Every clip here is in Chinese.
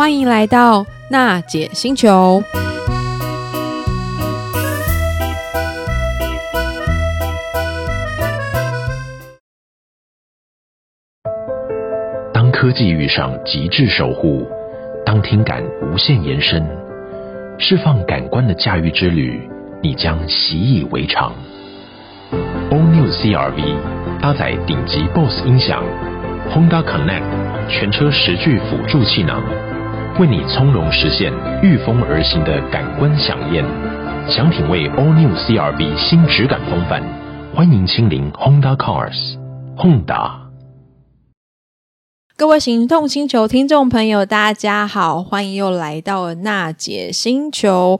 欢迎来到娜姐星球。当科技遇上极致守护，当听感无限延伸，释放感官的驾驭之旅，你将习以为常。All New CR-V，搭载顶级 BOSE 音响，Honda Connect 全车十具辅助气囊，为你从容实现御风而行的感官享宴。想品味 All New CR-V 新质感风范，欢迎亲临 Honda Cars，Honda。各位行动星球听众朋友，大家好，欢迎又来到娜姐星球。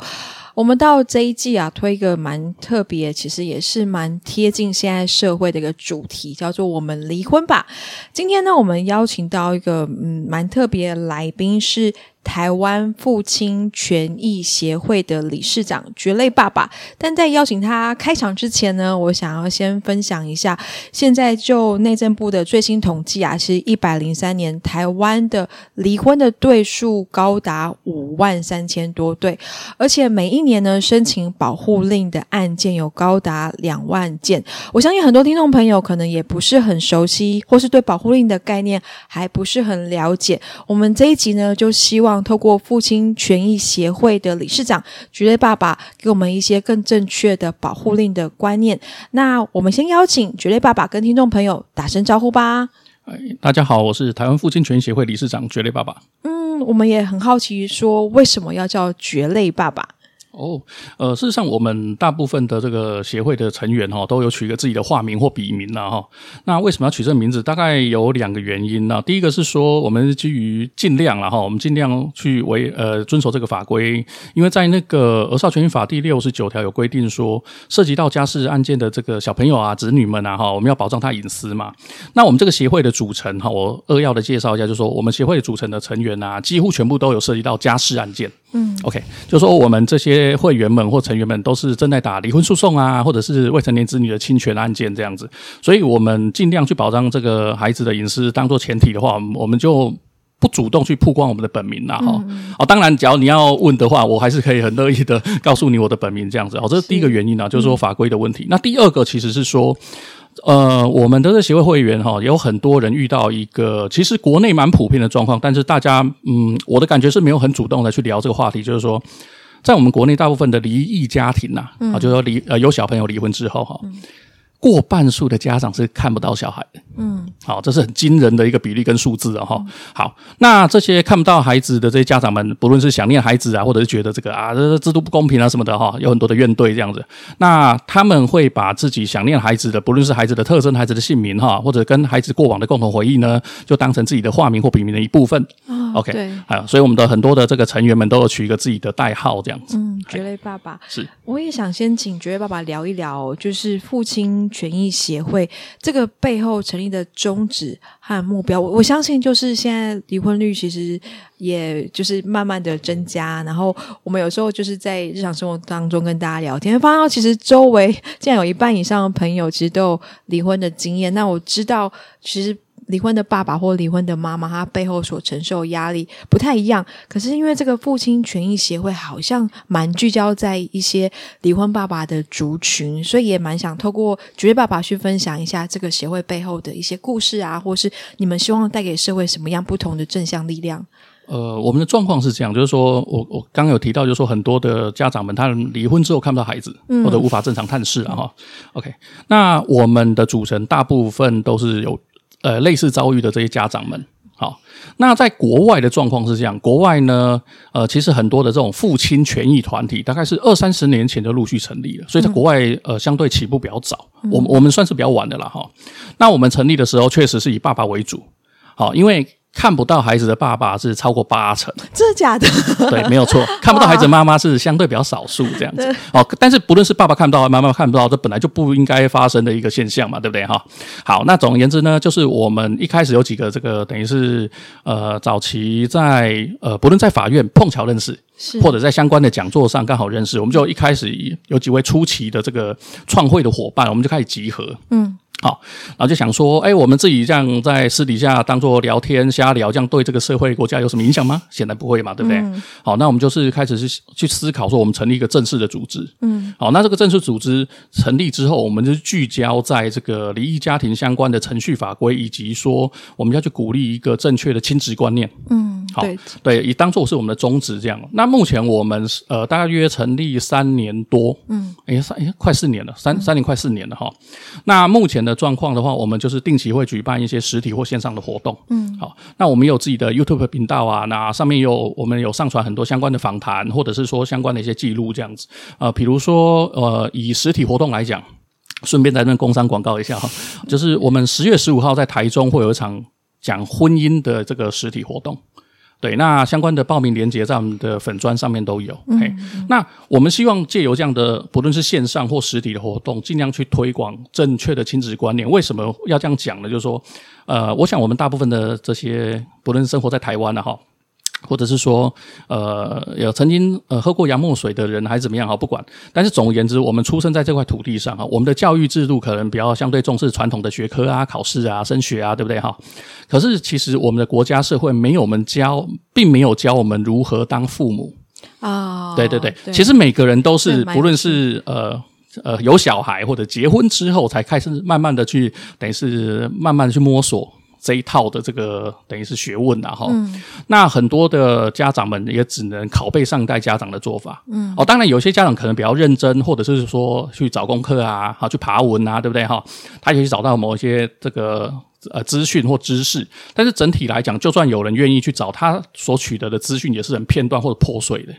我们到这一季啊，推一个蛮特别，其实也是蛮贴近现在社会的一个主题，叫做“我们离婚吧”。今天呢，我们邀请到一个嗯蛮特别的来宾是。台湾父亲权益协会的理事长蕨类爸爸，但在邀请他开场之前呢，我想要先分享一下，现在就内政部的最新统计啊，是一百零三年台湾的离婚的对数高达五万三千多对，而且每一年呢，申请保护令的案件有高达两万件。我相信很多听众朋友可能也不是很熟悉，或是对保护令的概念还不是很了解。我们这一集呢，就希望。透过父亲权益协会的理事长蕨类爸爸给我们一些更正确的保护令的观念。那我们先邀请蕨类爸爸跟听众朋友打声招呼吧。大家好，我是台湾父亲权益协会理事长蕨类爸爸。嗯，我们也很好奇，说为什么要叫蕨类爸爸？哦，呃，事实上，我们大部分的这个协会的成员哈，都有取一个自己的化名或笔名了哈。那为什么要取这个名字？大概有两个原因呢。第一个是说，我们基于尽量了哈，我们尽量去为呃遵守这个法规，因为在那个《儿少权益法》第六十九条有规定说，涉及到家事案件的这个小朋友啊、子女们啊哈，我们要保障他隐私嘛。那我们这个协会的组成哈，我扼要的介绍一下，就是说我们协会组成的成员啊，几乎全部都有涉及到家事案件。嗯，OK，就是说我们这些会员们或成员们都是正在打离婚诉讼啊，或者是未成年子女的侵权案件这样子，所以我们尽量去保障这个孩子的隐私，当做前提的话，我们就不主动去曝光我们的本名啦哈。哦，当然，只要你要问的话，我还是可以很乐意的告诉你我的本名这样子。哦，这是第一个原因啊，就是说法规的问题。那第二个其实是说。呃，我们的这协会会员哈，有很多人遇到一个其实国内蛮普遍的状况，但是大家嗯，我的感觉是没有很主动的去聊这个话题，就是说，在我们国内大部分的离异家庭呐，啊，嗯、就是说离呃有小朋友离婚之后哈。嗯过半数的家长是看不到小孩的，嗯，好，这是很惊人的一个比例跟数字啊，哈。好，那这些看不到孩子的这些家长们，不论是想念孩子啊，或者是觉得这个啊，这制度不公平啊什么的哈，有很多的怨怼这样子。那他们会把自己想念孩子的，不论是孩子的特征、孩子的姓名哈，或者跟孩子过往的共同回忆呢，就当成自己的化名或笔名的一部分。哦、OK，对，啊，所以我们的很多的这个成员们都有取一个自己的代号这样子。嗯，蕨类爸爸是，我也想先请蕨类爸爸聊一聊，就是父亲。权益协会这个背后成立的宗旨和目标，我我相信就是现在离婚率其实也就是慢慢的增加，然后我们有时候就是在日常生活当中跟大家聊天，发现其实周围竟然有一半以上的朋友其实都有离婚的经验。那我知道其实。离婚的爸爸或离婚的妈妈，他背后所承受的压力不太一样。可是因为这个父亲权益协会好像蛮聚焦在一些离婚爸爸的族群，所以也蛮想透过蕨类爸爸去分享一下这个协会背后的一些故事啊，或是你们希望带给社会什么样不同的正向力量。呃，我们的状况是这样，就是说我我刚刚有提到，就是说很多的家长们，他离婚之后看不到孩子，嗯、或者无法正常探视啊哈。OK，那我们的组成大部分都是有。呃，类似遭遇的这些家长们，好，那在国外的状况是这样，国外呢，呃，其实很多的这种父亲权益团体，大概是二三十年前就陆续成立了，所以在国外，呃，相对起步比较早，我们我们算是比较晚的了哈。那我们成立的时候，确实是以爸爸为主，好，因为。看不到孩子的爸爸是超过八成，真的假的？对，没有错。看不到孩子的妈妈是相对比较少数这样子。哦，但是不论是爸爸看不到，妈妈看不到，这本来就不应该发生的一个现象嘛，对不对？哈。好，那总而言之呢，就是我们一开始有几个这个等于是呃早期在呃不论在法院碰巧认识，是或者在相关的讲座上刚好认识，我们就一开始有几位初期的这个创会的伙伴，我们就开始集合。嗯。好，然后就想说，哎，我们自己这样在私底下当做聊天瞎聊，这样对这个社会国家有什么影响吗？显然不会嘛，对不对？嗯、好，那我们就是开始是去思考说，我们成立一个正式的组织。嗯，好，那这个正式组织成立之后，我们就聚焦在这个离异家庭相关的程序法规，以及说我们要去鼓励一个正确的亲职观念。嗯，好，对，对，以当做是我们的宗旨这样。那目前我们呃大约成立三年多，嗯，哎三哎快四年了，三三年快四年了哈。那目前的。的状况的话，我们就是定期会举办一些实体或线上的活动。嗯，好，那我们有自己的 YouTube 频道啊，那上面有我们有上传很多相关的访谈，或者是说相关的一些记录这样子。呃，比如说呃，以实体活动来讲，顺便在这边工商广告一下哈，就是我们十月十五号在台中会有一场讲婚姻的这个实体活动。对，那相关的报名链接在我们的粉砖上面都有。嗯嗯，那我们希望借由这样的不论是线上或实体的活动，尽量去推广正确的亲子观念。为什么要这样讲呢？就是说，呃，我想我们大部分的这些不论是生活在台湾的哈。或者是说，呃，有曾经呃喝过洋墨水的人还是怎么样哈，不管。但是总而言之，我们出生在这块土地上哈，我们的教育制度可能比较相对重视传统的学科啊、考试啊、升学啊，对不对哈？可是其实我们的国家社会没有我们教，并没有教我们如何当父母啊。哦、对对对，对其实每个人都是，不论是呃呃有小孩或者结婚之后，才开始慢慢的去，等于是慢慢的去摸索。这一套的这个等于是学问啊，哈、嗯，那很多的家长们也只能拷贝上一代家长的做法，嗯，哦，当然有些家长可能比较认真，或者是说去找功课啊，好去爬文啊，对不对哈？他也去找到某一些这个呃资讯或知识，但是整体来讲，就算有人愿意去找，他所取得的资讯也是很片段或者破碎的。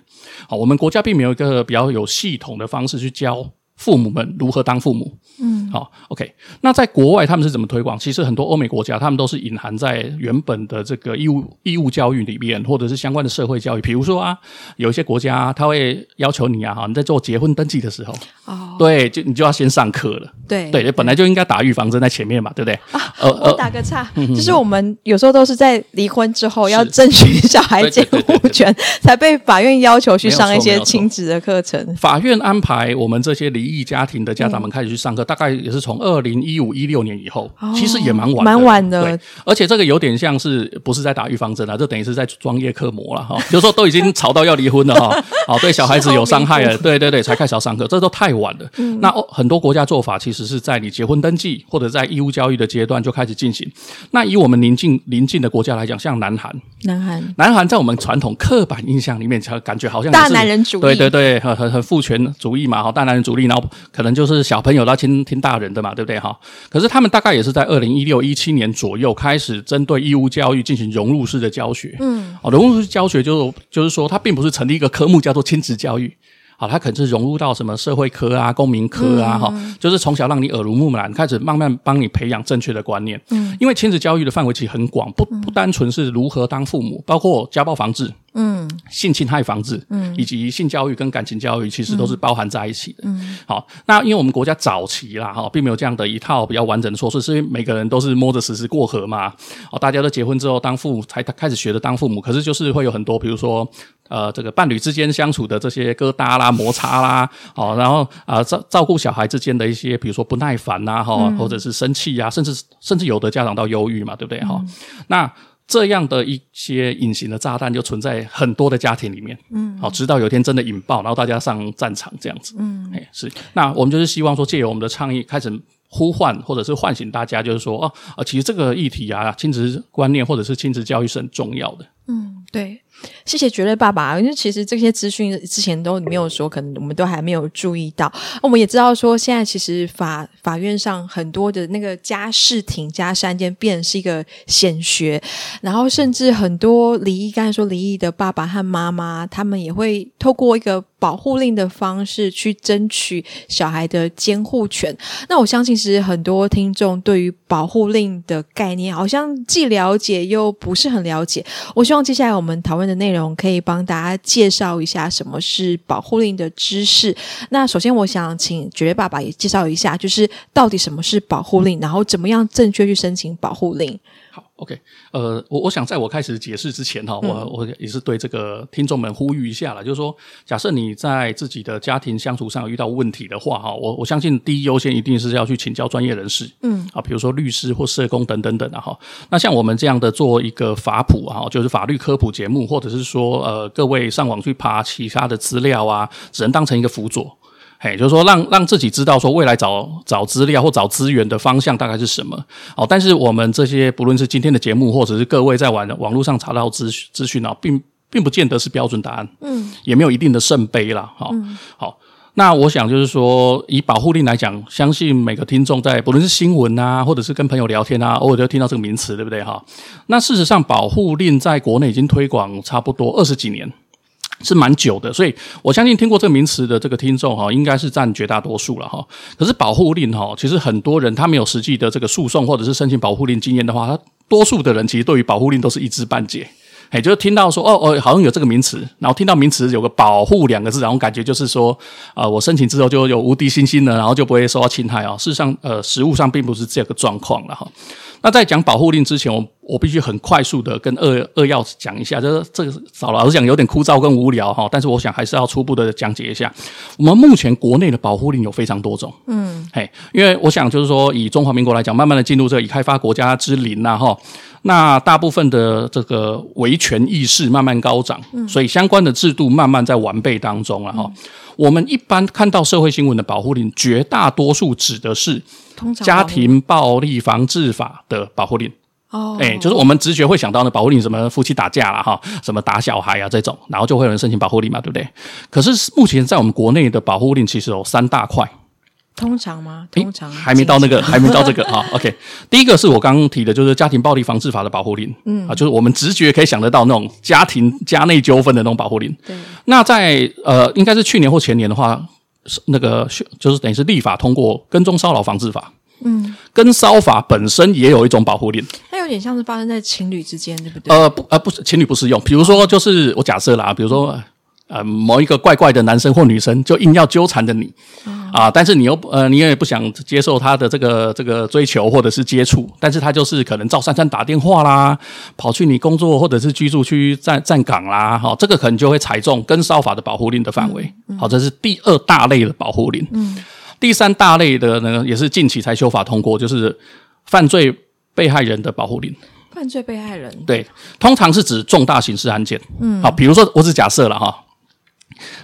好，我们国家并没有一个比较有系统的方式去教。父母们如何当父母？嗯，好，OK。那在国外他们是怎么推广？其实很多欧美国家，他们都是隐含在原本的这个义务义务教育里面，或者是相关的社会教育。比如说啊，有一些国家他会要求你啊，哈，你在做结婚登记的时候，哦，对，就你就要先上课了。对对，本来就应该打预防针在前面嘛，对不对？啊，呃，我打个岔，就是我们有时候都是在离婚之后要争取小孩监护权，才被法院要求去上一些亲子的课程。法院安排我们这些离。异家庭的家长们开始去上课，嗯、大概也是从二零一五一六年以后，哦、其实也蛮晚的，蛮晚的。对，而且这个有点像是不是在打预防针啊？这等于是在装叶克膜了哈。就是说都已经吵到要离婚了哈，好 对小孩子有伤害了，对对对，才开始要上课，这都太晚了。嗯、那很多国家做法其实是在你结婚登记或者在义务教育的阶段就开始进行。那以我们邻近邻近的国家来讲，像南韩，南韩，南韩在我们传统刻板印象里面，才感觉好像是大男人主义，对对对，很很很父权主义嘛，哈，大男人主义，然后。可能就是小朋友要听听大人的嘛，对不对哈？可是他们大概也是在二零一六一七年左右开始针对义务教育进行融入式的教学。嗯，哦，融入式教学就是就是说，它并不是成立一个科目叫做亲子教育。好，他可能是融入到什么社会科啊、公民科啊，哈、嗯，就是从小让你耳濡目染，开始慢慢帮你培养正确的观念。嗯，因为亲子教育的范围其实很广，不不单纯是如何当父母，包括家暴防治、嗯，性侵害防治，嗯，以及性教育跟感情教育，其实都是包含在一起的。嗯，好，那因为我们国家早期啦，哈，并没有这样的一套比较完整的措施，所以每个人都是摸着石头过河嘛。哦，大家都结婚之后当父母，才开始学着当父母，可是就是会有很多，比如说。呃，这个伴侣之间相处的这些疙瘩啦、摩擦啦，哦，然后啊、呃，照照顾小孩之间的一些，比如说不耐烦呐，哈、嗯，或者是生气呀、啊，甚至甚至有的家长到忧郁嘛，对不对？哈、嗯，那这样的一些隐形的炸弹就存在很多的家庭里面，嗯，好，直到有一天真的引爆，然后大家上战场这样子，嗯，哎，是，那我们就是希望说，借由我们的倡议，开始呼唤或者是唤醒大家，就是说，哦，啊，其实这个议题啊，亲子观念或者是亲子教育是很重要的，嗯，对。谢谢绝对爸爸，因为其实这些资讯之前都没有说，可能我们都还没有注意到。我们也知道说，现在其实法法院上很多的那个家事庭、家事案件变成是一个显学，然后甚至很多离异，刚才说离异的爸爸和妈妈，他们也会透过一个保护令的方式去争取小孩的监护权。那我相信，其实很多听众对于保护令的概念，好像既了解又不是很了解。我希望接下来我们讨论内容可以帮大家介绍一下什么是保护令的知识。那首先，我想请绝爸爸也介绍一下，就是到底什么是保护令，然后怎么样正确去申请保护令。好，OK，呃，我我想在我开始解释之前哈，我、嗯、我也是对这个听众们呼吁一下了，就是说，假设你在自己的家庭相处上遇到问题的话哈，我我相信第一优先一定是要去请教专业人士，嗯，啊，比如说律师或社工等等等的哈。那像我们这样的做一个法普啊，就是法律科普节目，或者是说呃，各位上网去爬其他的资料啊，只能当成一个辅佐。嘿，就是说让，让让自己知道说未来找找资料或找资源的方向大概是什么。哦，但是我们这些不论是今天的节目，或者是各位在网网络上查到资资讯啊，并并不见得是标准答案。嗯，也没有一定的圣杯啦。好，嗯、好，那我想就是说，以保护令来讲，相信每个听众在不论是新闻啊，或者是跟朋友聊天啊，偶尔都听到这个名词，对不对？哈，那事实上，保护令在国内已经推广差不多二十几年。是蛮久的，所以我相信听过这个名词的这个听众哈，应该是占绝大多数了哈。可是保护令哈，其实很多人他没有实际的这个诉讼或者是申请保护令经验的话，他多数的人其实对于保护令都是一知半解。哎，就是听到说哦哦，好像有这个名词，然后听到名词有个保护两个字，然后感觉就是说啊、呃，我申请之后就有无敌信心了，然后就不会受到侵害啊。事实上，呃，实务上并不是这个状况了哈。那在讲保护令之前，我我必须很快速的跟二二要讲一下，就是这个少老实讲有点枯燥跟无聊哈，但是我想还是要初步的讲解一下。我们目前国内的保护令有非常多种，嗯，嘿，因为我想就是说，以中华民国来讲，慢慢的进入这个已开发国家之林呐哈，那大部分的这个维权意识慢慢高涨，所以相关的制度慢慢在完备当中了哈。我们一般看到社会新闻的保护令，绝大多数指的是家庭暴力防治法的保护令。哦，哎，就是我们直觉会想到呢保护令，什么夫妻打架了哈，什么打小孩啊这种，然后就会有人申请保护令嘛，对不对？可是目前在我们国内的保护令其实有三大块。通常吗？通常还没到那个，还没到这个啊。OK，第一个是我刚刚提的，就是家庭暴力防治法的保护令，嗯啊，就是我们直觉可以想得到那种家庭家内纠纷的那种保护令。对，那在呃，应该是去年或前年的话，那个就是等于是立法通过跟踪骚扰防治法。嗯，跟骚法本身也有一种保护令，它有点像是发生在情侣之间，对不对？呃不呃不是情侣不适用，比如说就是我假设啦，比如说。呃，某一个怪怪的男生或女生就硬要纠缠着你，嗯、啊，但是你又呃，你也不想接受他的这个这个追求或者是接触，但是他就是可能赵三餐打电话啦，跑去你工作或者是居住区站站岗啦，好、哦，这个可能就会踩中跟骚法的保护令的范围，好、嗯嗯哦，这是第二大类的保护令。嗯，第三大类的呢，也是近期才修法通过，就是犯罪被害人的保护令。犯罪被害人，对，通常是指重大刑事案件。嗯，好，比如说我只假设了哈。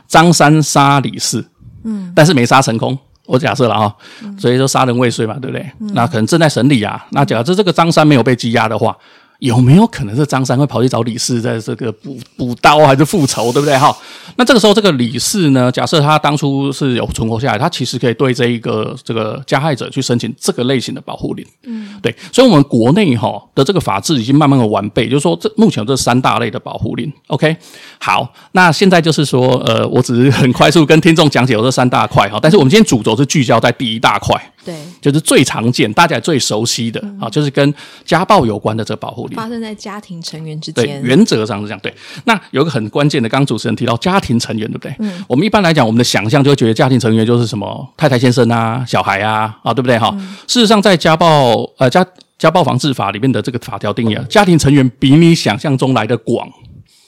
张三杀李四，嗯，但是没杀成功，我假设了啊，所以说杀人未遂嘛，对不对？嗯、那可能正在审理啊。那假设这个张三没有被羁押的话。有没有可能是张三会跑去找李四，在这个补补刀还是复仇，对不对？哈，那这个时候这个李四呢，假设他当初是有存活下来，他其实可以对这一个这个加害者去申请这个类型的保护令。嗯，对，所以我们国内哈的这个法制已经慢慢的完备，就是说这目前有这三大类的保护令。OK，好，那现在就是说，呃，我只是很快速跟听众讲解有这三大块哈，但是我们今天主轴是聚焦在第一大块。对，就是最常见、大家也最熟悉的啊，就是跟家暴有关的这个保护令，发生在家庭成员之间。对，原则上是这样。对，那有一个很关键的，刚刚主持人提到家庭成员，对不对？嗯。我们一般来讲，我们的想象就会觉得家庭成员就是什么太太、先生啊、小孩啊，啊，对不对？哈。事实上，在家暴呃家家暴防治法里面的这个法条定义啊，家庭成员比你想象中来的广。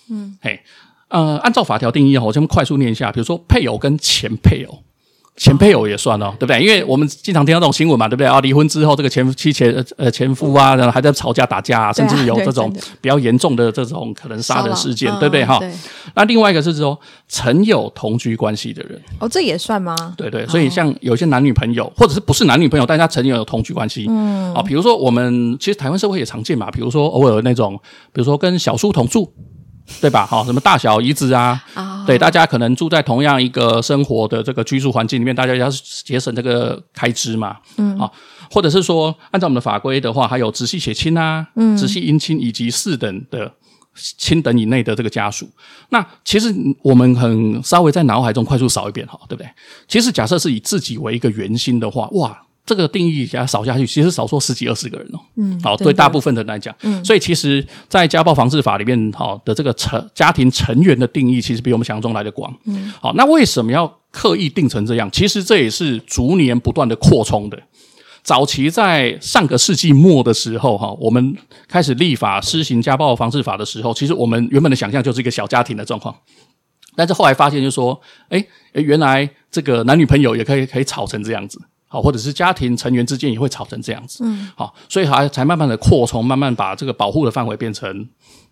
嗯。嘿，呃，按照法条定义啊，我先快速念一下，比如说配偶跟前配偶。前配偶也算哦，对不对？因为我们经常听到这种新闻嘛，对不对啊？离婚之后，这个前妻前呃前夫啊，然后还在吵架打架啊，甚至有这种比较严重的这种可能杀人事件，对不对哈？那另外一个是说曾有同居关系的人，哦，这也算吗？对对，所以像有些男女朋友，或者是不是男女朋友，但是他曾经有同居关系，嗯，啊，比如说我们其实台湾社会也常见嘛，比如说偶尔那种，比如说跟小叔同住。对吧？好，什么大小姨子啊？Oh. 对，大家可能住在同样一个生活的这个居住环境里面，大家要节省这个开支嘛。嗯，啊，或者是说，按照我们的法规的话，还有直系血亲啊，嗯，直系姻亲以及四等的亲等以内的这个家属。那其实我们很稍微在脑海中快速扫一遍哈，对不对？其实假设是以自己为一个圆心的话，哇。这个定义给它扫下去，其实少说十几二十个人哦。嗯，好，对大部分的人来讲，嗯，所以其实，在家暴防治法里面，好的这个成家庭成员的定义，其实比我们想象中来的广。嗯，好，那为什么要刻意定成这样？其实这也是逐年不断的扩充的。早期在上个世纪末的时候，哈，我们开始立法施行家暴防治法的时候，其实我们原本的想象就是一个小家庭的状况，但是后来发现，就是说，诶，诶，原来这个男女朋友也可以可以吵成这样子，好，或者是家庭成员之间也会吵成这样子，嗯，好，所以还才慢慢的扩充，慢慢把这个保护的范围变成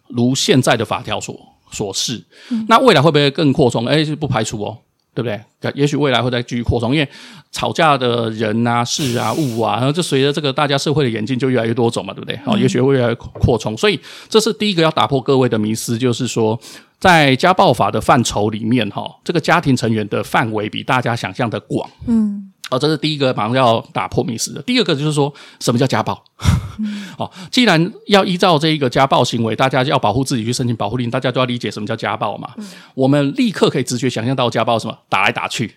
如现在的法条所所示。嗯，那未来会不会更扩充？诶，不排除哦。对不对？也许未来会再继续扩充，因为吵架的人啊、事啊、物啊，然后就随着这个大家社会的演进，就越来越多种嘛，对不对？好，也许会越来越扩充。所以这是第一个要打破各位的迷思，就是说，在家暴法的范畴里面，哈，这个家庭成员的范围比大家想象的广。嗯。哦，这是第一个马上要打破迷思的。第二个就是说，什么叫家暴？嗯、哦，既然要依照这一个家暴行为，大家要保护自己去申请保护令，大家都要理解什么叫家暴嘛。嗯、我们立刻可以直觉想象到家暴什么？打来打去，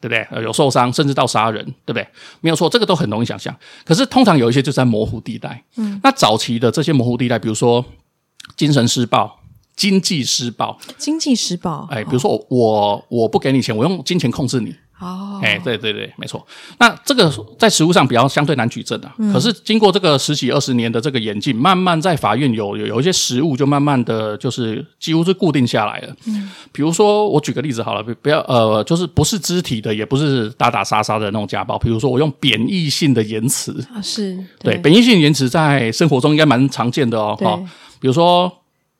对不对？有受伤，甚至到杀人，对不对？没有错，这个都很容易想象。可是通常有一些就是在模糊地带。嗯，那早期的这些模糊地带，比如说精神施暴、经济施暴、经济施暴，哎，比如说我我我不给你钱，我用金钱控制你。哦，哎，对对对，没错。那这个在实物上比较相对难举证的，嗯、可是经过这个十几二十年的这个演进，慢慢在法院有有有一些实物，就慢慢的就是几乎是固定下来了。嗯，比如说我举个例子好了，不要呃，就是不是肢体的，也不是打打杀杀的那种家暴。比如说我用贬义性的言辞啊，是对，对贬义性言辞在生活中应该蛮常见的哦。哈对，比如说。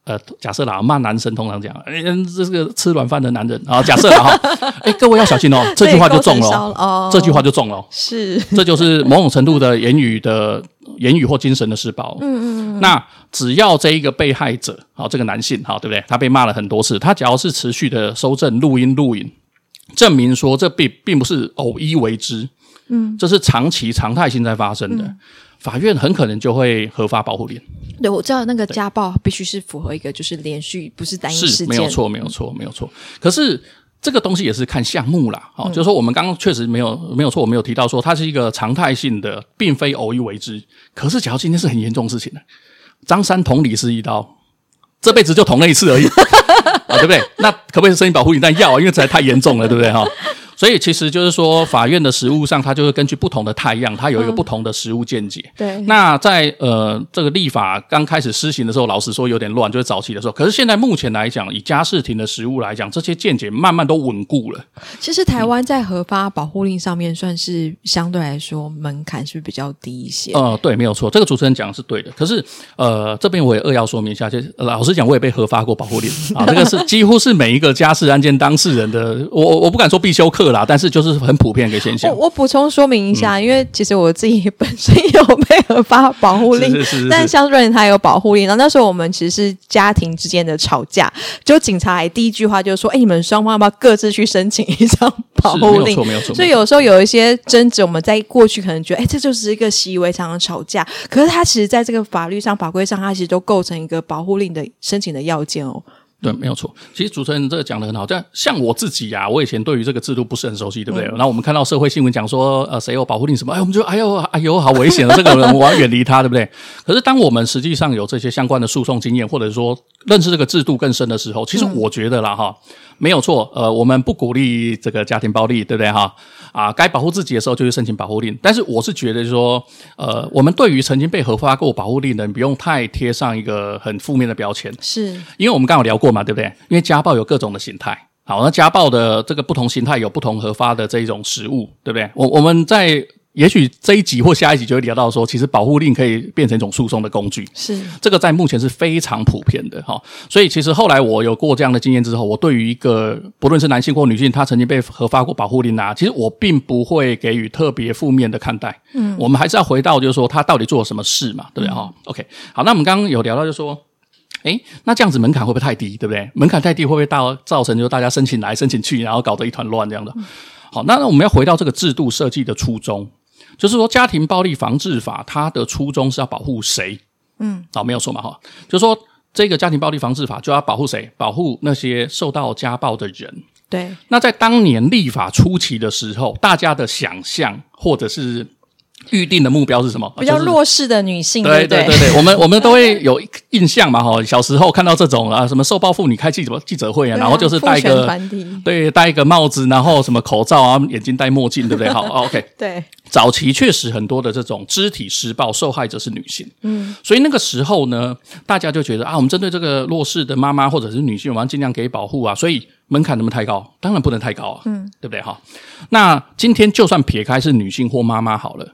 呃，假设啦，骂男生通常讲，哎，这是个吃软饭的男人啊。假设啦哈，哎，各位要小心哦，这句话就中了哦，这句话就中了，是，这就是某种程度的言语的言语或精神的施暴。嗯嗯。那只要这一个被害者，好，这个男性，好，对不对？他被骂了很多次，他只要是持续的收证、录音、录影，证明说这并并不是偶一为之，嗯，这是长期常态性在发生的。法院很可能就会合法保护你。对，我知道那个家暴必须是符合一个就是连续，不是单一事件。是，没有错，没有错，没有错。可是这个东西也是看项目啦，好、嗯，就是说我们刚刚确实没有没有错，我没有提到说它是一个常态性的，并非偶一为之。可是，假如今天是很严重的事情呢？张三捅李四一刀，这辈子就捅了一次而已啊，对不对？那可不可以申请保护令？但要啊，因为实在太严重了，对不对哈？所以其实就是说，法院的实务上，它就是根据不同的太阳，它有一个不同的实务见解。嗯、对。那在呃这个立法刚开始施行的时候，老实说有点乱，就是早期的时候。可是现在目前来讲，以家事庭的实务来讲，这些见解慢慢都稳固了。其实台湾在核发保护令上面，算是相对来说门槛是比较低一些？呃，对，没有错，这个主持人讲的是对的。可是呃，这边我也扼要说明一下，就是老实讲，我也被核发过保护令啊，这个是几乎是每一个家事案件当事人的，我我不敢说必修课啦，但是就是很普遍的一个现象。我我补充说明一下，嗯、因为其实我自己本身有配合 发保护令，是是是是，但相对人他有保护令。然后那时候我们其实是家庭之间的吵架，就警察还第一句话就是说：“哎，你们双方要不要各自去申请一张保护令？”没有错，没有错。所以有时候有一些争执，我们在过去可能觉得：“哎，这就是一个习以为常的吵架。”可是它其实在这个法律上、法规上，它其实都构成一个保护令的申请的要件哦。对，没有错。其实主持人这个讲的很好，但像我自己呀、啊，我以前对于这个制度不是很熟悉，对不对？嗯、然后我们看到社会新闻讲说，呃，谁有保护令什么，哎，我们就哎呦哎呦，好危险的，这个人我要远离他，对不对？可是当我们实际上有这些相关的诉讼经验，或者说认识这个制度更深的时候，其实我觉得啦，哈。没有错，呃，我们不鼓励这个家庭暴力，对不对哈？啊，该保护自己的时候就去申请保护令。但是我是觉得说，呃，我们对于曾经被核发过保护令的人，不用太贴上一个很负面的标签，是因为我们刚刚有聊过嘛，对不对？因为家暴有各种的形态，好，那家暴的这个不同形态有不同核发的这一种食物，对不对？我我们在。也许这一集或下一集就会聊到说，其实保护令可以变成一种诉讼的工具。是这个在目前是非常普遍的哈。所以其实后来我有过这样的经验之后，我对于一个不论是男性或女性，他曾经被核发过保护令啊，其实我并不会给予特别负面的看待。嗯，我们还是要回到就是说他到底做了什么事嘛，对不对哈、嗯、？OK，好，那我们刚刚有聊到就是说，诶，那这样子门槛会不会太低，对不对？门槛太低会不会到造成就是大家申请来申请去，然后搞得一团乱这样的？嗯、好，那我们要回到这个制度设计的初衷。就是说，家庭暴力防治法它的初衷是要保护谁？嗯，哦，没有错嘛，哈。就是说，这个家庭暴力防治法就要保护谁？保护那些受到家暴的人。对。那在当年立法初期的时候，大家的想象或者是预定的目标是什么？比较弱势的女性，对对对对对，我们我们 都会有印象嘛，哈，小时候看到这种啊，什么受暴妇女开记者记者会啊，然后就是戴一个对戴一个帽子，然后什么口罩啊，眼睛戴墨镜，对不对？好，OK，对，早期确实很多的这种肢体施暴受害者是女性，嗯，所以那个时候呢，大家就觉得啊，我们针对这个弱势的妈妈或者是女性，我们要尽量给保护啊，所以门槛能不能太高？当然不能太高啊，嗯，对不对？哈，那今天就算撇开是女性或妈妈好了。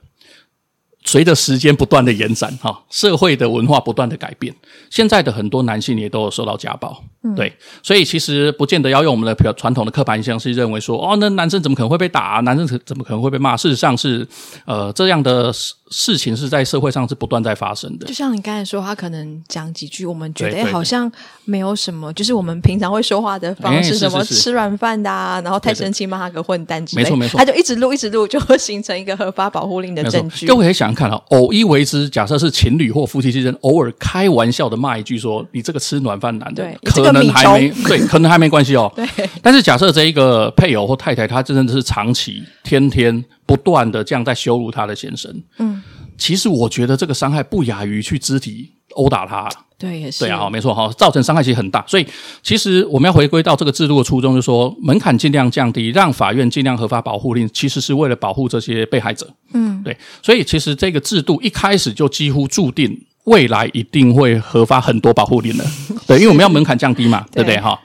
随着时间不断的延展，哈，社会的文化不断的改变，现在的很多男性也都有受到家暴，嗯、对，所以其实不见得要用我们的比较传统的刻板印象，是认为说，哦，那男生怎么可能会被打啊？男生怎么可能会被骂？事实上是，呃，这样的事事情是在社会上是不断在发生的。就像你刚才说，他可能讲几句，我们觉得哎，好像没有什么，就是我们平常会说话的方式，什么吃软饭的啊，然后太生气骂他个混蛋之类，没错没错，他就一直录一直录，就会形成一个合法保护令的证据。各位可以想想看啊，偶一为之，假设是情侣或夫妻之间偶尔开玩笑的骂一句说：“你这个吃软饭男的，对可能还没对，可能还没关系哦。”对。但是假设这一个配偶或太太，他真的是长期、天天不断的这样在羞辱他的先生，嗯，其实我觉得这个伤害不亚于去肢体殴打他。对，也是对啊，没错哈，造成伤害其实很大，所以其实我们要回归到这个制度的初衷，就是说门槛尽量降低，让法院尽量合法保护令，其实是为了保护这些被害者。嗯，对，所以其实这个制度一开始就几乎注定未来一定会核发很多保护令的，对，因为我们要门槛降低嘛，对不对哈？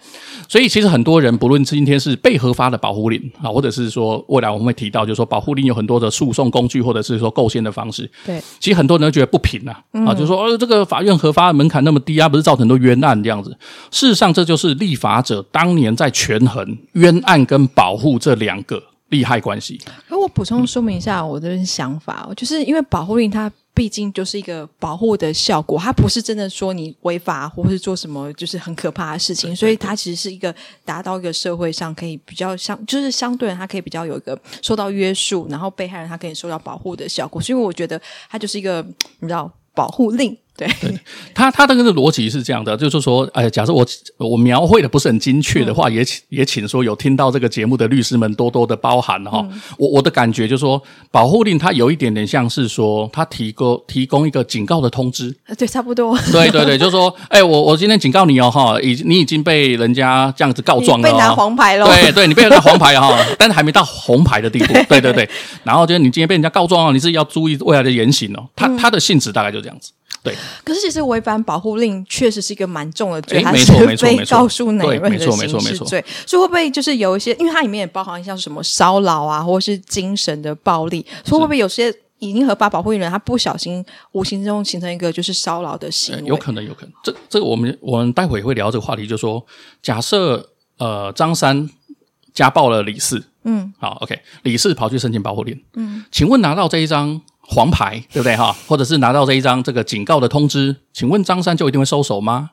所以其实很多人，不论今天是被核发的保护令啊，或者是说未来我们会提到，就是说保护令有很多的诉讼工具，或者是说构陷的方式。对，其实很多人都觉得不平啊，嗯、啊，就是说呃，这个法院核发的门槛那么低啊，不是造成很多冤案这样子。事实上，这就是立法者当年在权衡冤案跟保护这两个利害关系。而我补充说明一下我的想法，嗯、就是因为保护令它。毕竟就是一个保护的效果，它不是真的说你违法或是做什么就是很可怕的事情，所以它其实是一个达到一个社会上可以比较相，就是相对人他可以比较有一个受到约束，然后被害人他可以受到保护的效果，所以我觉得它就是一个你知道保护令。对，对他他的那个逻辑是这样的，就是说，哎，假设我我描绘的不是很精确的话，嗯、也请也请说有听到这个节目的律师们多多的包涵哈。嗯、我我的感觉就是说，保护令它有一点点像是说，他提供提供一个警告的通知，对，差不多。对对对，就是说，哎，我我今天警告你哦，哈，已你已经被人家这样子告状了，被拿黄牌了。对对，你被人拿黄牌哈，但是还没到红牌的地步。对对对，然后就是你今天被人家告状了，你自己要注意未来的言行哦。他他的性质大概就这样子。对，可是其实违反保护令确实是一个蛮重的罪，没错，它是非告诉乃论的刑事罪，所以会不会就是有一些，因为它里面也包含像什么骚扰啊，或是精神的暴力，所以会不会有些已经合法保护令人，他不小心无形中形成一个就是骚扰的行为？有可能，有可能。这这个我们我们待会会聊这个话题，就是说假设呃张三家暴了李四，嗯，好，OK，李四跑去申请保护令，嗯，请问拿到这一张。黄牌对不对哈？或者是拿到这一张这个警告的通知，请问张三就一定会收手吗？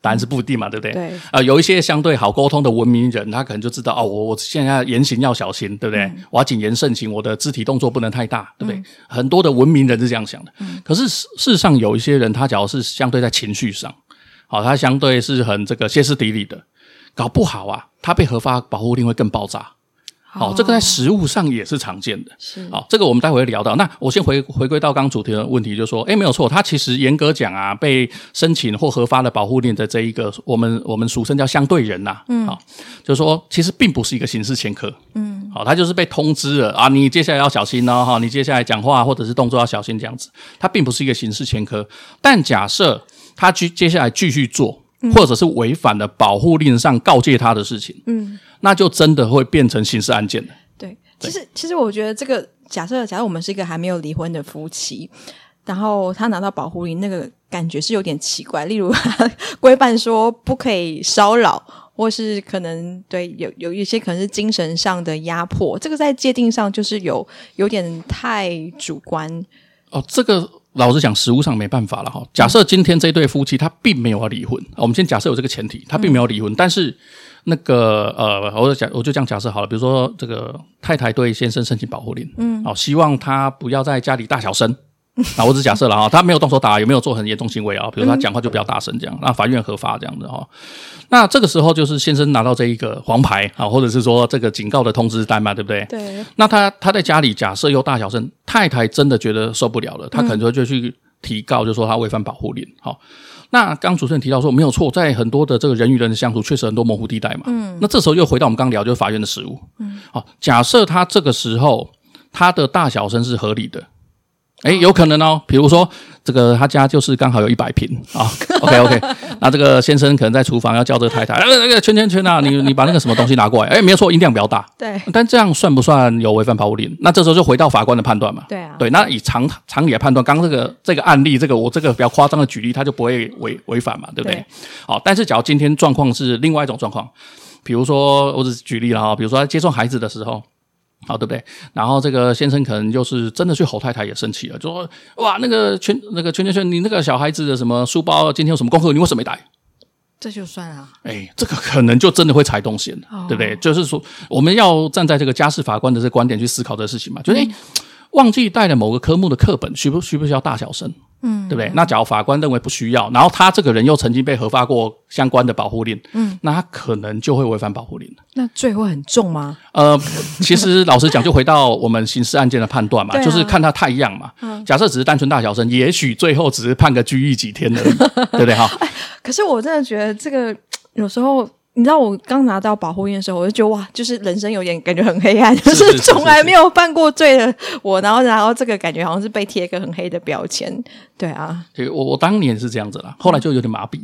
答案是不一定嘛，对不对？对。呃，有一些相对好沟通的文明人，他可能就知道哦，我我现在言行要小心，对不对？嗯、我要谨言慎行，我的肢体动作不能太大，对不对？嗯、很多的文明人是这样想的。嗯、可是事实上，有一些人他假如是相对在情绪上，好、哦，他相对是很这个歇斯底里的，搞不好啊，他被核发保护令会更爆炸。好，这个在实务上也是常见的。是，好，这个我们待会会聊到。那我先回回归到刚刚主题的问题，就是说，诶，没有错，他其实严格讲啊，被申请或核发的保护令的这一个，我们我们俗称叫相对人呐、啊。嗯，好，就是说，其实并不是一个刑事前科。嗯，好，他就是被通知了啊，你接下来要小心哦，哈，你接下来讲话或者是动作要小心这样子。他并不是一个刑事前科，但假设他继接下来继续做，或者是违反了保护令上告诫他的事情，嗯。那就真的会变成刑事案件了。对，其实其实我觉得这个假设，假设我们是一个还没有离婚的夫妻，然后他拿到保护令，那个感觉是有点奇怪。例如，规范说不可以骚扰，或是可能对有有一些可能是精神上的压迫，这个在界定上就是有有点太主观。哦，这个老实讲，实物上没办法了哈。假设今天这对夫妻他并没有要离婚，嗯、我们先假设有这个前提，他并没有离婚，嗯、但是。那个呃，我就假，我就这样假设好了。比如说，这个太太对先生申请保护令，嗯，好，希望他不要在家里大小声，那我只假设了哈，他没有动手打，也没有做很严重行为啊？比如说他讲话就比较大声这样，那法院合法这样子哈。那这个时候就是先生拿到这一个黄牌啊，或者是说这个警告的通知单嘛，对不对？对。那他他在家里假设又大小声，太太真的觉得受不了了，他可能就就去提告，就说他违反保护令。好，那刚主持人提到说没有错，在很多的这个人与人的相处，确实很多模糊地带嘛。嗯。那这时候又回到我们刚聊，就是法院的实务。嗯。好，假设他这个时候他的大小声是合理的。哎，有可能哦。比如说，这个他家就是刚好有一百平啊。OK OK，那这个先生可能在厨房要叫这个太太，那个圈圈圈啊，你你把那个什么东西拿过来。哎，没有错，音量比较大。对。但这样算不算有违反保护令？那这时候就回到法官的判断嘛。对啊。对，那以常常理来判断，刚刚这个这个案例，这个我这个比较夸张的举例，他就不会违违反嘛，对不对？对。好，但是假如今天状况是另外一种状况，比如说我只举例了哈，比如说他接送孩子的时候。好，对不对？然后这个先生可能就是真的去吼太太，也生气了，就说：“哇，那个圈那个圈圈圈，你那个小孩子的什么书包，今天有什么功课，你为什么没带？”这就算啊？哎，这个可能就真的会踩东西了，哦、对不对？就是说，我们要站在这个家事法官的这个观点去思考这个事情嘛，就是、忘记带了某个科目的课本，需不需不需要大小声？嗯，对不对？那假如法官认为不需要，然后他这个人又曾经被核发过相关的保护令，嗯，那他可能就会违反保护令。那罪会很重吗？呃，其实老实讲，就回到我们刑事案件的判断嘛，啊、就是看他太样嘛。嗯、假设只是单纯大小声，也许最后只是判个拘役几天而已，对不对？哈。可是我真的觉得这个 有时候。你知道我刚拿到保护令的时候，我就觉得哇，就是人生有点感觉很黑暗，就是从来没有犯过罪的我，然后然后这个感觉好像是被贴一个很黑的标签，对啊。对，我我当年是这样子啦，后来就有点麻痹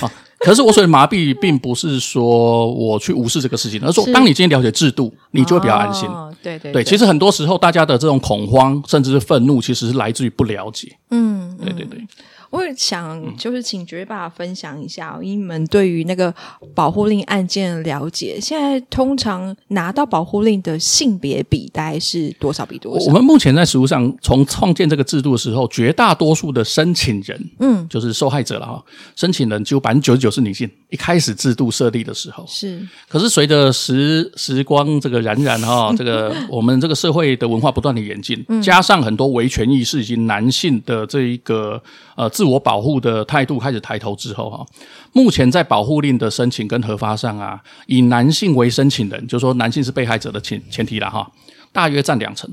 啊。可是我所谓麻痹，并不是说我去无视这个事情，而是说当你今天了解制度，你就会比较安心。哦、对对对，其实很多时候大家的这种恐慌甚至是愤怒，其实是来自于不了解。嗯，对对对。我也想就是请绝爸分享一下，你们对于那个保护令案件的了解。现在通常拿到保护令的性别比大概是多少比多少？我们目前在实务上，从创建这个制度的时候，绝大多数的申请人，嗯，就是受害者了哈。申请人只有百分之九十九是女性。一开始制度设立的时候是，可是随着时时光这个冉冉哈，这个我们这个社会的文化不断的演进，嗯、加上很多维权意识以及男性的这一个呃自我保护的态度开始抬头之后哈，目前在保护令的申请跟核发上啊，以男性为申请人，就是说男性是被害者的前前提了哈，大约占两成。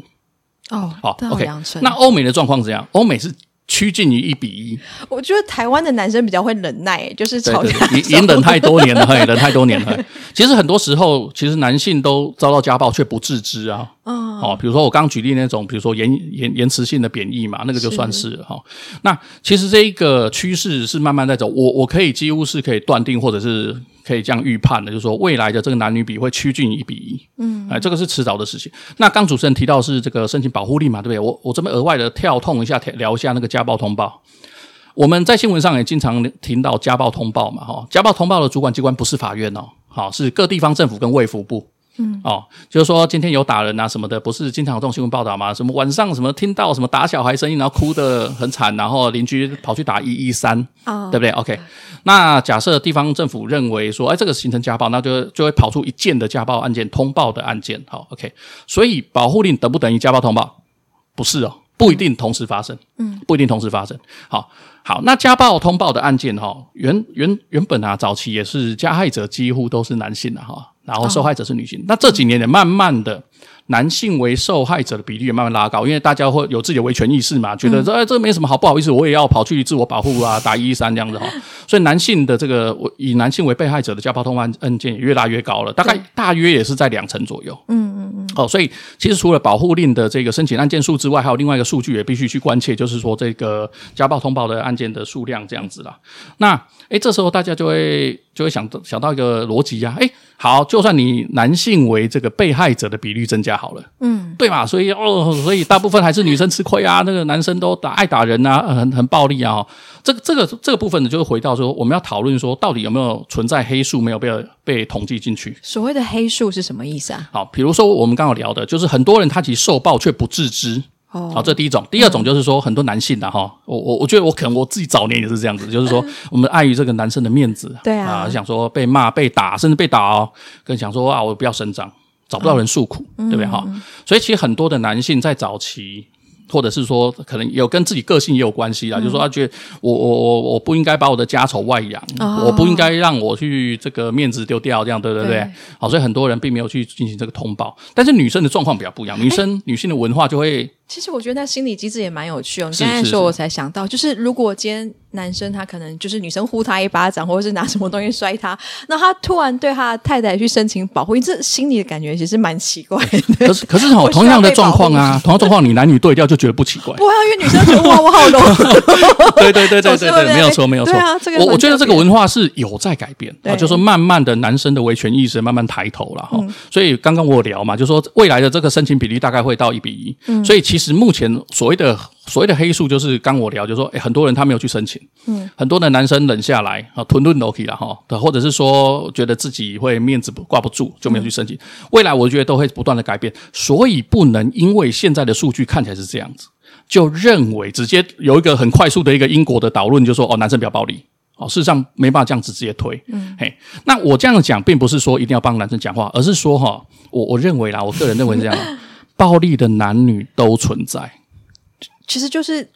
哦，好，OK，那欧美的状况是怎样？欧美是。趋近于一比一，我觉得台湾的男生比较会忍耐，就是吵架，已经忍太多年了，嘿，忍太多年了。其实很多时候，其实男性都遭到家暴却不自知啊。哦，比如说我刚举例那种，比如说延延延迟性的贬义嘛，那个就算是哈。那其实这一个趋势是慢慢在走，我我可以几乎是可以断定，或者是。可以这样预判的，就是说未来的这个男女比会趋近一比一，嗯，哎，这个是迟早的事情。那刚主持人提到是这个申请保护令嘛，对不对？我我这边额外的跳痛一下，聊一下那个家暴通报。我们在新闻上也经常听到家暴通报嘛，哈，家暴通报的主管机关不是法院哦，好，是各地方政府跟卫福部。嗯哦，就是说今天有打人啊什么的，不是经常有这种新闻报道吗？什么晚上什么听到什么打小孩声音，然后哭得很惨，然后邻居跑去打一一三，啊，对不对？OK，那假设地方政府认为说，哎，这个形成家暴，那就就会跑出一件的家暴案件通报的案件，好，OK，所以保护令等不等于家暴通报？不是哦，不一定同时发生，嗯，不一定同时发生。好，好，那家暴通报的案件哈，原原原本啊，早期也是加害者几乎都是男性的哈。然后受害者是女性，哦、那这几年也慢慢的，男性为受害者的比例也慢慢拉高，因为大家会有自己的维权意识嘛，觉得这、嗯、哎这个没什么好，不好意思，我也要跑去自我保护啊，打一一三这样子哈。所以男性的这个以男性为被害者的家暴通报案件也越拉越高了，大概大约也是在两成左右。嗯嗯嗯。哦，所以其实除了保护令的这个申请案件数之外，还有另外一个数据也必须去关切，就是说这个家暴通报的案件的数量这样子啦。那哎，这时候大家就会就会想到想到一个逻辑呀，哎，好，就算你男性为这个被害者的比率增加好了，嗯，对嘛？所以哦，所以大部分还是女生吃亏啊，那个男生都打爱打人啊，很很暴力啊。这个这个这个部分呢，就是回到说，我们要讨论说，到底有没有存在黑数没有被被统计进去？所谓的黑数是什么意思啊？好，比如说我们刚刚聊的，就是很多人他其实受暴却不自知。哦，好，这第一种，第二种就是说，很多男性的哈，我我我觉得我可能我自己早年也是这样子，就是说，我们碍于这个男生的面子，对啊，想说被骂、被打，甚至被打哦，更想说啊，我不要声张，找不到人诉苦，对不对？哈？所以其实很多的男性在早期或者是说可能有跟自己个性也有关系啦，嗯、就是说他觉得我我我我不应该把我的家丑外扬，哦、我不应该让我去这个面子丢掉，这样对对不对？对。好，所以很多人并没有去进行这个通报，但是女生的状况比较不一样，女生、欸、女性的文化就会。其实我觉得那心理机制也蛮有趣哦。你刚才说，我才想到，就是如果今天男生他可能就是女生呼他一巴掌，或者是拿什么东西摔他，那他突然对他的太太去申请保护，这心理的感觉其实蛮奇怪的。可是可是哦，同样的状况啊，同样状况你男女对调就觉得不奇怪。不啊，因为女生觉得哇，我好柔。对对对对对对，没有错没有错。对啊，这个我我觉得这个文化是有在改变啊，就是说慢慢的男生的维权意识慢慢抬头了哈。所以刚刚我有聊嘛，就说未来的这个申请比例大概会到一比一。嗯，所以其实目前。所谓的所谓的黑数，就是刚我聊，就是说，诶，很多人他没有去申请，嗯，很多的男生冷下来啊，吞吞都可以了哈，或者是说觉得自己会面子挂不住，就没有去申请。嗯、未来我觉得都会不断的改变，所以不能因为现在的数据看起来是这样子，就认为直接有一个很快速的一个因果的导论，就说哦，男生比较暴力，哦，事实上没办法这样子直接推，嗯，嘿，那我这样讲，并不是说一定要帮男生讲话，而是说哈，我我认为啦，我个人认为是这样，暴力的男女都存在。其实就是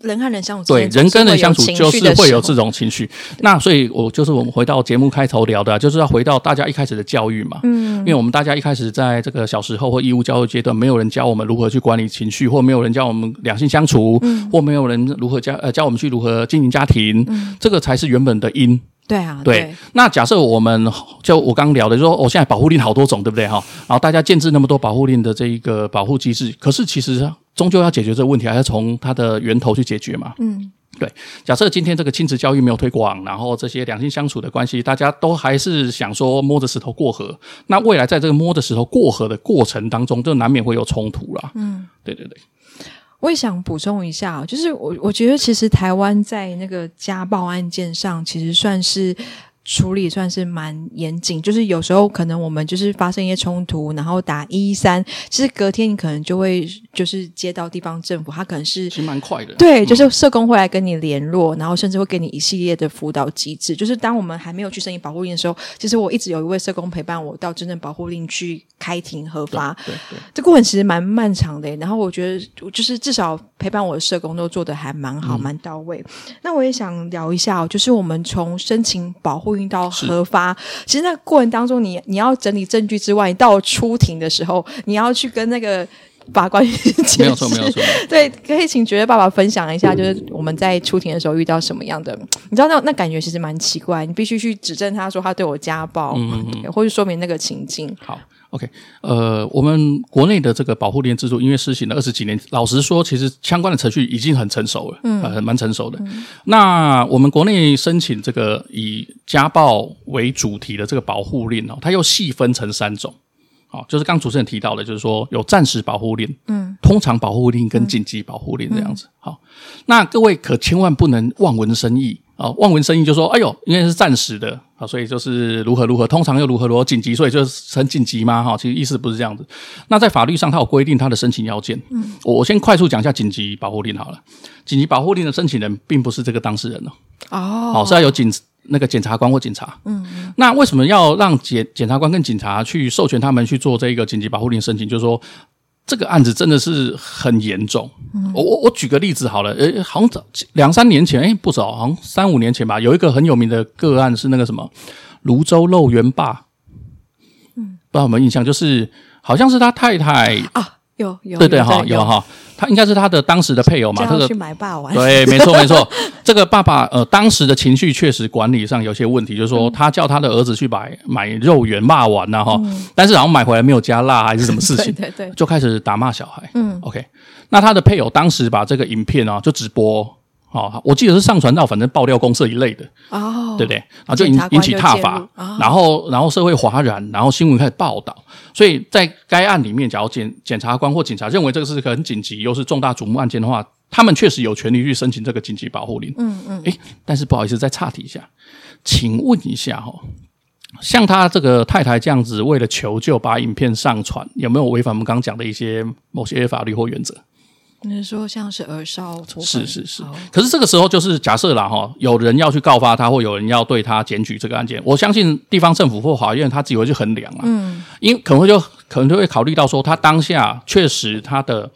人和人相处，对人跟人相处就是会有这种情绪。那所以，我就是我们回到节目开头聊的，就是要回到大家一开始的教育嘛。嗯，因为我们大家一开始在这个小时候或义务教育阶段，没有人教我们如何去管理情绪，或没有人教我们两性相处，嗯，或没有人如何教呃教我们去如何经营家庭，嗯，这个才是原本的因。对啊，对。对那假设我们就我刚聊的，就说我、哦、现在保护令好多种，对不对哈？然后大家建置那么多保护令的这一个保护机制，可是其实终究要解决这个问题，还是从它的源头去解决嘛。嗯，对。假设今天这个亲子教育没有推广，然后这些两性相处的关系，大家都还是想说摸着石头过河，那未来在这个摸着石头过河的过程当中，就难免会有冲突啦。嗯，对对对。我也想补充一下，就是我我觉得其实台湾在那个家暴案件上，其实算是。处理算是蛮严谨，就是有时候可能我们就是发生一些冲突，然后打一一三，其实隔天你可能就会就是接到地方政府，他可能是其实蛮快的，对，就是社工会来跟你联络，然后甚至会给你一系列的辅导机制。就是当我们还没有去申请保护令的时候，其实我一直有一位社工陪伴我到真正保护令去开庭核发，对对，对，这过程其实蛮漫长的。然后我觉得就是至少陪伴我的社工都做的还蛮好，蛮、嗯、到位。那我也想聊一下，就是我们从申请保护令到核发，其实那个过程当中你，你你要整理证据之外，你到出庭的时候，你要去跟那个 法官解释。没有错，没有错。对，可以请觉得爸爸分享一下，就是我们在出庭的时候遇到什么样的？你知道那那感觉其实蛮奇怪，你必须去指证他说他对我家暴，嗯嗯，或者说明那个情境。好。OK，呃，我们国内的这个保护令制度，因为施行了二十几年，老实说，其实相关的程序已经很成熟了，嗯，呃，蛮成熟的。嗯、那我们国内申请这个以家暴为主题的这个保护令哦，它又细分成三种，哦，就是刚主持人提到的，就是说有暂时保护令，嗯，通常保护令跟紧急保护令这样子。好，那各位可千万不能望文生义。哦，望文生义就说：“哎呦，因为是暂时的啊，所以就是如何如何，通常又如何如何紧急，所以就是很紧急嘛，哈。其实意思不是这样子。那在法律上，它有规定它的申请要件。嗯，我我先快速讲一下紧急保护令好了。紧急保护令的申请人并不是这个当事人哦。哦，好，是要有警那个检察官或警察。嗯嗯。那为什么要让检检察官跟警察去授权他们去做这个紧急保护令申请？就是说。这个案子真的是很严重。嗯、我我我举个例子好了，呃，好像早两三年前，哎，不早，好像三五年前吧，有一个很有名的个案是那个什么泸州肉圆坝，嗯，不知道有没有印象？就是好像是他太太啊，有有对对哈，有哈。他应该是他的当时的配偶嘛？这个去买霸王，对，没错没错。这个爸爸呃，当时的情绪确实管理上有些问题，就是说他叫他的儿子去买买肉圆骂完了哈，但是然后买回来没有加辣还是 什么事情，对对，就开始打骂小孩。嗯，OK，那他的配偶当时把这个影片啊就直播。哦，我记得是上传到反正爆料公社一类的哦，对不对？然后就引引起挞伐，哦、然后然后社会哗然，然后新闻开始报道。所以在该案里面，假如检检察官或警察认为这个是个很紧急又是重大瞩目案件的话，他们确实有权利去申请这个紧急保护令。嗯嗯。诶，但是不好意思，再岔题一下，请问一下哈，像他这个太太这样子为了求救把影片上传，有没有违反我们刚刚讲的一些某些法律或原则？你是说像是儿少？是是是。可是这个时候就是假设啦哈，有人要去告发他，或有人要对他检举这个案件，我相信地方政府或法院他自己会去衡量啊。嗯。因为可能会就可能就会考虑到说，他当下确实他的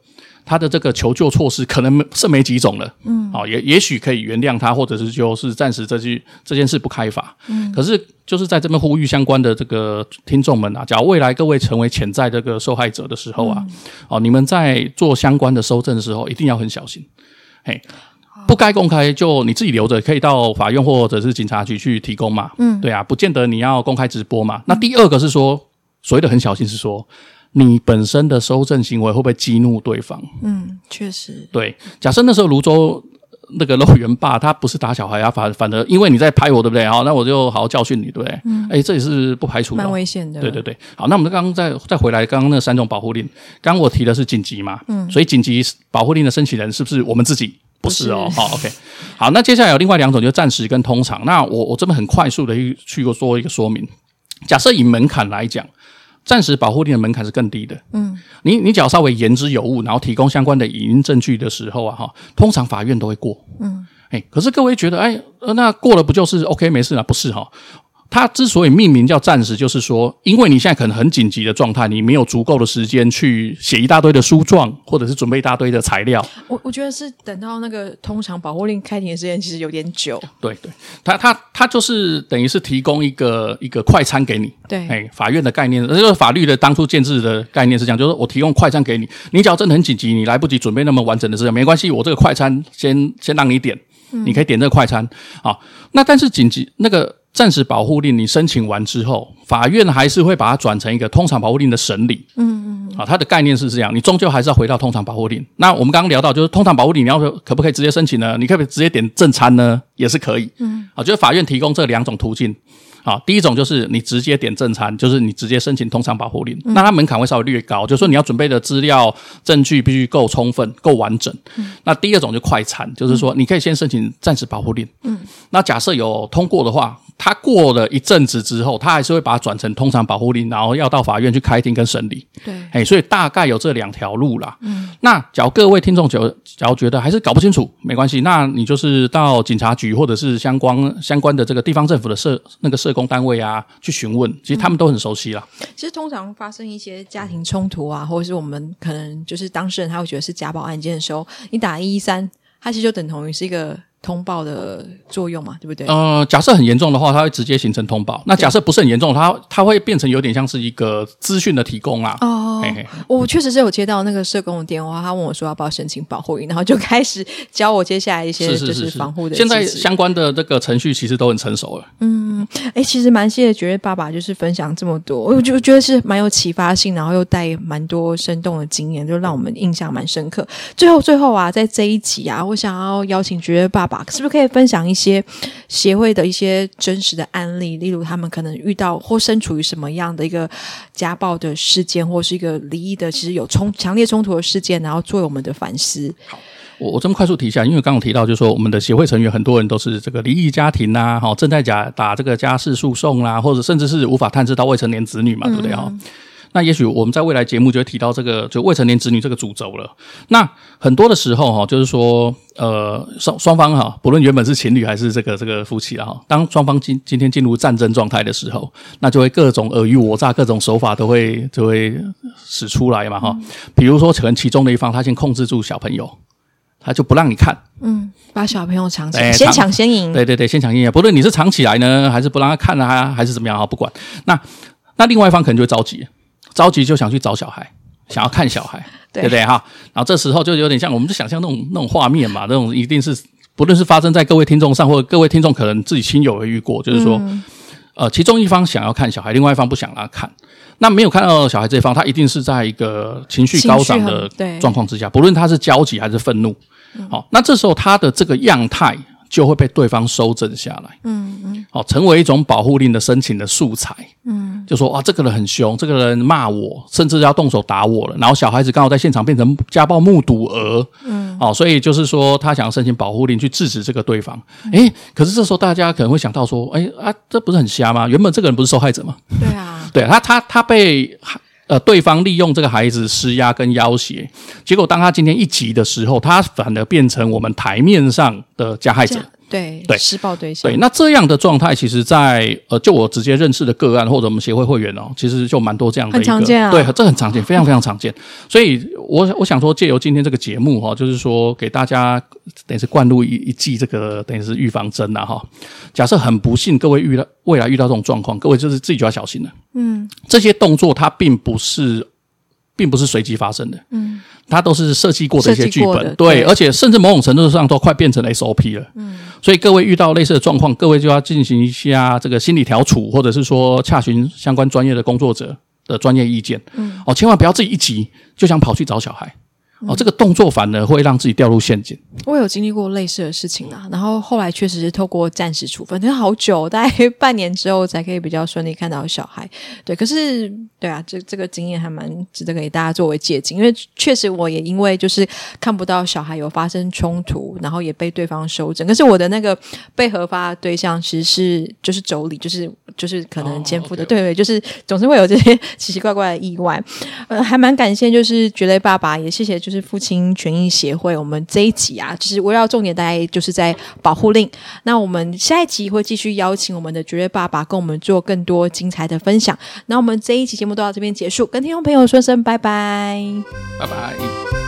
他的这个求救措施可能是没几种了，嗯，好，也也许可以原谅他，或者是就是暂时这句这件事不开罚，嗯，可是就是在这边呼吁相关的这个听众们啊，假如未来各位成为潜在这个受害者的时候啊，嗯、哦，你们在做相关的搜证的时候一定要很小心，嘿。不该公开就你自己留着，可以到法院或者是警察局去提供嘛。嗯，对啊，不见得你要公开直播嘛。那第二个是说，所谓的很小心是说，你本身的搜证行为会不会激怒对方？嗯，确实。对，假设那时候泸州那个肉圆爸他不是打小孩啊，反反而因为你在拍我，对不对？好，那我就好好教训你，对不对？嗯，哎，这也是不排除的，蛮危险的。对对对，好，那我们刚刚再再回来，刚刚那三种保护令，刚刚我提的是紧急嘛，嗯，所以紧急保护令的申请人是不是我们自己？不是哦，好，OK，好，那接下来有另外两种，就是暂时跟通常。那我我这边很快速的去去做一个说明。假设以门槛来讲，暂时保护令的门槛是更低的。嗯，你你只要稍微言之有物，然后提供相关的影音证据的时候啊，哈，通常法院都会过。嗯，哎，可是各位觉得，哎，那过了不就是 OK 没事了？不是哈。它之所以命名叫暂时，就是说，因为你现在可能很紧急的状态，你没有足够的时间去写一大堆的书状，或者是准备一大堆的材料。我我觉得是等到那个通常保护令开庭的时间其实有点久。对对，他他他就是等于是提供一个一个快餐给你。对，哎，法院的概念，这个法律的当初建制的概念是这样，就是我提供快餐给你，你只要真的很紧急，你来不及准备那么完整的资料，没关系，我这个快餐先先让你点，嗯、你可以点这个快餐啊。那但是紧急那个。暂时保护令你申请完之后，法院还是会把它转成一个通常保护令的审理。嗯嗯，啊，它的概念是这样，你终究还是要回到通常保护令。那我们刚刚聊到，就是通常保护令，你要可不可以直接申请呢？你可不可以直接点正餐呢？也是可以。嗯，啊，就是法院提供这两种途径。啊，第一种就是你直接点正餐，就是你直接申请通常保护令，嗯、那它门槛会稍微略高，就是说你要准备的资料证据必须够充分、够完整。嗯、那第二种就快餐，就是说你可以先申请暂时保护令。嗯，那假设有通过的话，它过了一阵子之后，他还是会把它转成通常保护令，然后要到法院去开庭跟审理。对，哎，所以大概有这两条路啦。嗯，那假如各位听众觉假如觉得还是搞不清楚，没关系，那你就是到警察局或者是相关相关的这个地方政府的社那个社工单位啊，去询问，其实他们都很熟悉啦。嗯、其实通常发生一些家庭冲突啊，或者是我们可能就是当事人他会觉得是家暴案件的时候，你打一一三，它其实就等同于是一个。通报的作用嘛，对不对？呃，假设很严重的话，它会直接形成通报。那假设不是很严重，它它会变成有点像是一个资讯的提供啦。哦，嘿嘿我确实是有接到那个社工的电话，他问我说要不要申请保护令，然后就开始教我接下来一些就是防护的是是是是。现在相关的这个程序其实都很成熟了。嗯，哎，其实蛮谢谢绝对爸爸，就是分享这么多，我就觉得是蛮有启发性，然后又带蛮多生动的经验，就让我们印象蛮深刻。最后，最后啊，在这一集啊，我想要邀请绝对爸爸。是不是可以分享一些协会的一些真实的案例？例如，他们可能遇到或身处于什么样的一个家暴的事件，或是一个离异的，其实有冲强烈冲突的事件，然后作为我们的反思。好，我我这么快速提一下，因为刚刚提到，就是说我们的协会成员很多人都是这个离异家庭呐，哈，正在假打这个家事诉讼啦，或者甚至是无法探知到未成年子女嘛，对不对？哈。那也许我们在未来节目就会提到这个，就未成年子女这个主轴了。那很多的时候哈，就是说，呃，双双方哈，不论原本是情侣还是这个这个夫妻了哈，当双方今今天进入战争状态的时候，那就会各种尔虞我诈，各种手法都会就会使出来嘛哈。比如说，可能其中的一方他先控制住小朋友，他就不让你看，嗯，把小朋友藏起来，先抢先赢，对对对，先抢先赢。不论你是藏起来呢，还是不让他看啊，还是怎么样啊，不管。那那另外一方可能就会着急。着急就想去找小孩，想要看小孩，对，对不对哈？然后这时候就有点像，我们就想象那种那种画面嘛，那种一定是不论是发生在各位听众上，或者各位听众可能自己亲友也遇过，就是说，嗯、呃，其中一方想要看小孩，另外一方不想让他看，那没有看到小孩这一方，他一定是在一个情绪高涨的状况之下，不论他是焦急还是愤怒，好、嗯，那这时候他的这个样态。就会被对方收整下来，嗯嗯，好，成为一种保护令的申请的素材，嗯，就说啊，这个人很凶，这个人骂我，甚至要动手打我了，然后小孩子刚好在现场变成家暴目睹儿，嗯，哦，所以就是说他想要申请保护令去制止这个对方，诶，可是这时候大家可能会想到说，诶啊，这不是很瞎吗？原本这个人不是受害者吗？对啊，对他他他被。呃，对方利用这个孩子施压跟要挟，结果当他今天一急的时候，他反而变成我们台面上的加害者。对对，施暴对象。对，那这样的状态，其实在，在呃，就我直接认识的个案或者我们协会会员哦，其实就蛮多这样的一个，很常见啊。对，这很常见，非常非常常见。所以我我想说，借由今天这个节目哈，就是说给大家等于是灌入一一剂这个等于是预防针呐哈。假设很不幸，各位遇到未来遇到这种状况，各位就是自己就要小心了。嗯，这些动作它并不是。并不是随机发生的，嗯，它都是设计过的一些剧本，对，对，而且甚至某种程度上都快变成 SOP 了，嗯，所以各位遇到类似的状况，各位就要进行一下这个心理调处，或者是说洽询相关专业的工作者的专业意见，嗯，哦，千万不要自己一急就想跑去找小孩。哦，这个动作反而会让自己掉入陷阱。我有经历过类似的事情啊，然后后来确实是透过暂时处分，但是好久，大概半年之后才可以比较顺利看到小孩。对，可是对啊，这这个经验还蛮值得给大家作为借鉴，因为确实我也因为就是看不到小孩有发生冲突，然后也被对方收整。可是我的那个被核发的对象其实是就是妯娌，就是就是可能肩负的.对对，就是总是会有这些奇奇怪怪的意外。呃，还蛮感谢，就是绝类爸爸，也谢谢。就是是父亲权益协会，我们这一集啊，就是围绕重点，大概就是在保护令。那我们下一集会继续邀请我们的绝类爸爸，跟我们做更多精彩的分享。那我们这一集节目都到这边结束，跟听众朋友说声拜拜，拜拜。